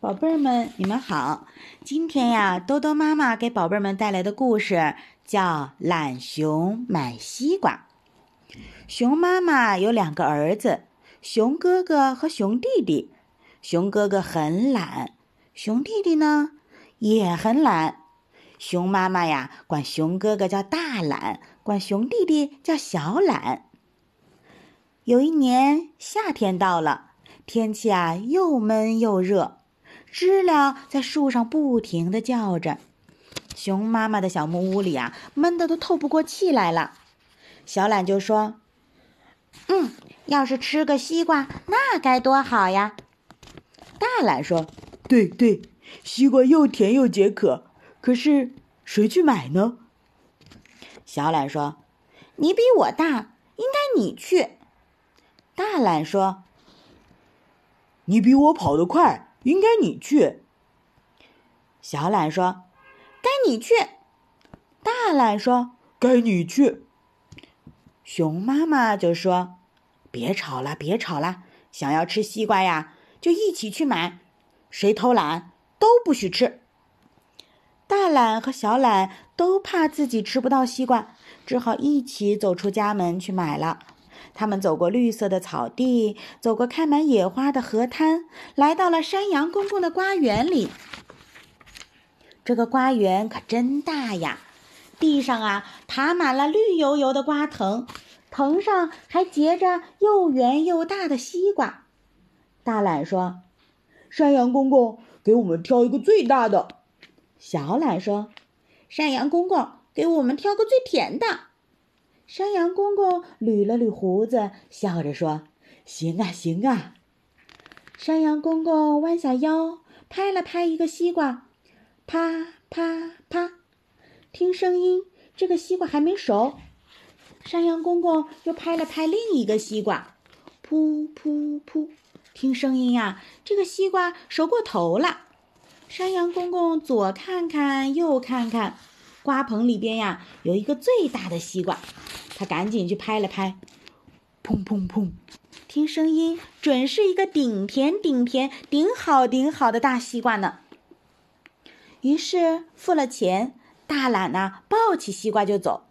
宝贝儿们，你们好！今天呀，多多妈妈给宝贝儿们带来的故事叫《懒熊买西瓜》。熊妈妈有两个儿子，熊哥哥和熊弟弟。熊哥哥很懒，熊弟弟呢也很懒。熊妈妈呀，管熊哥哥叫大懒，管熊弟弟叫小懒。有一年夏天到了，天气啊又闷又热。知了在树上不停地叫着，熊妈妈的小木屋里啊，闷得都透不过气来了。小懒就说：“嗯，要是吃个西瓜，那该多好呀！”大懒说：“对对，西瓜又甜又解渴。可是谁去买呢？”小懒说：“你比我大，应该你去。”大懒说：“你比我跑得快。”应该你去。小懒说：“该你去。”大懒说：“该你去。”熊妈妈就说：“别吵了，别吵了！想要吃西瓜呀，就一起去买。谁偷懒都不许吃。”大懒和小懒都怕自己吃不到西瓜，只好一起走出家门去买了。他们走过绿色的草地，走过开满野花的河滩，来到了山羊公公的瓜园里。这个瓜园可真大呀！地上啊爬满了绿油油的瓜藤，藤上还结着又圆又大的西瓜。大懒说：“山羊公公，给我们挑一个最大的。”小懒说：“山羊公公，给我们挑个最甜的。”山羊公公捋了捋胡子，笑着说：“行啊，行啊。”山羊公公弯下腰，拍了拍一个西瓜，啪啪啪，听声音，这个西瓜还没熟。山羊公公又拍了拍另一个西瓜，噗噗噗，听声音呀，这个西瓜熟过头了。山羊公公左看看，右看看，瓜棚里边呀，有一个最大的西瓜。他赶紧去拍了拍，砰砰砰，听声音准是一个顶甜顶甜顶好顶好的大西瓜呢。于是付了钱，大懒呐抱起西瓜就走。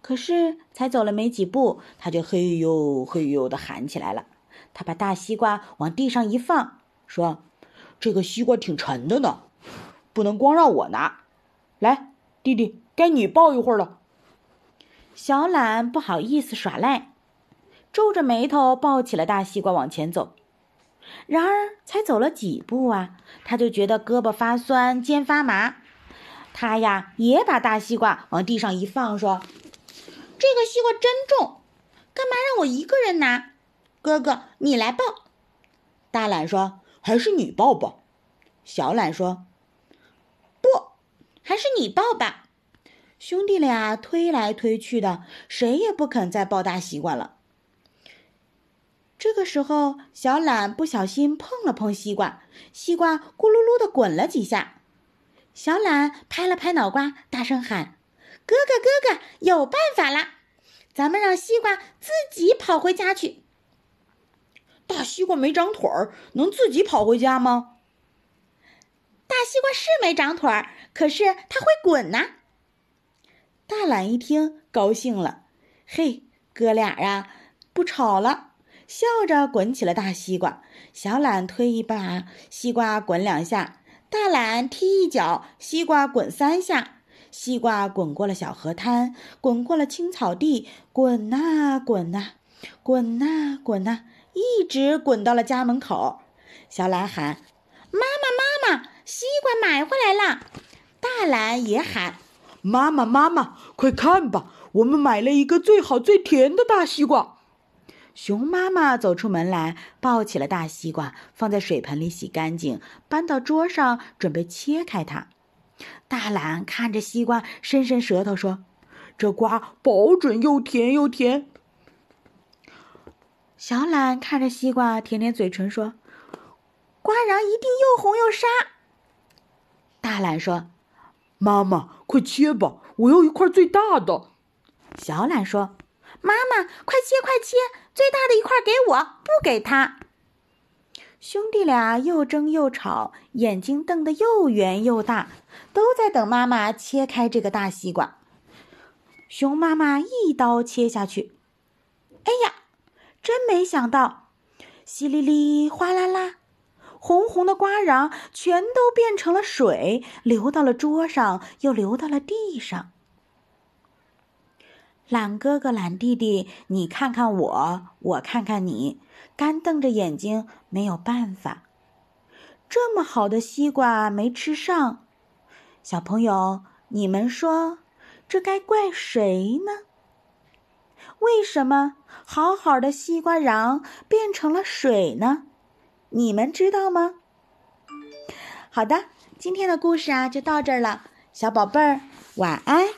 可是才走了没几步，他就嘿呦嘿呦的喊起来了。他把大西瓜往地上一放，说：“这个西瓜挺沉的呢，不能光让我拿。来，弟弟，该你抱一会儿了。”小懒不好意思耍赖，皱着眉头抱起了大西瓜往前走。然而才走了几步啊，他就觉得胳膊发酸、肩发麻。他呀也把大西瓜往地上一放，说：“这个西瓜真重，干嘛让我一个人拿？哥哥，你来抱。”大懒说：“还是你抱吧。”小懒说：“不，还是你抱吧。”兄弟俩推来推去的，谁也不肯再抱大西瓜了。这个时候，小懒不小心碰了碰西瓜，西瓜咕噜噜的滚了几下。小懒拍了拍脑瓜，大声喊：“哥哥，哥哥，有办法啦！咱们让西瓜自己跑回家去。”大西瓜没长腿儿，能自己跑回家吗？大西瓜是没长腿儿，可是它会滚呐。懒一听，高兴了，嘿，哥俩啊，不吵了，笑着滚起了大西瓜。小懒推一把，西瓜滚两下；大懒踢一脚，西瓜滚三下。西瓜滚过了小河滩，滚过了青草地，滚呐滚呐，滚呐滚呐，一直滚到了家门口。小懒喊：“妈妈，妈妈，西瓜买回来了！”大懒也喊。妈妈，妈妈，快看吧！我们买了一个最好最甜的大西瓜。熊妈妈走出门来，抱起了大西瓜，放在水盆里洗干净，搬到桌上，准备切开它。大懒看着西瓜，伸伸舌头说：“这瓜保准又甜又甜。”小懒看着西瓜，舔舔嘴唇说：“瓜瓤一定又红又沙。”大懒说。妈妈，快切吧！我要一块最大的。小懒说：“妈妈，快切，快切！最大的一块给我，不给他。”兄弟俩又争又吵，眼睛瞪得又圆又大，都在等妈妈切开这个大西瓜。熊妈妈一刀切下去，哎呀，真没想到，淅沥沥，哗啦啦，红红的瓜瓤全都变成了水，流到了桌上，又流到了地上。懒哥哥、懒弟弟，你看看我，我看看你。干瞪着眼睛，没有办法。这么好的西瓜没吃上，小朋友，你们说这该怪谁呢？为什么好好的西瓜瓤变成了水呢？你们知道吗？好的，今天的故事啊就到这儿了，小宝贝儿，晚安。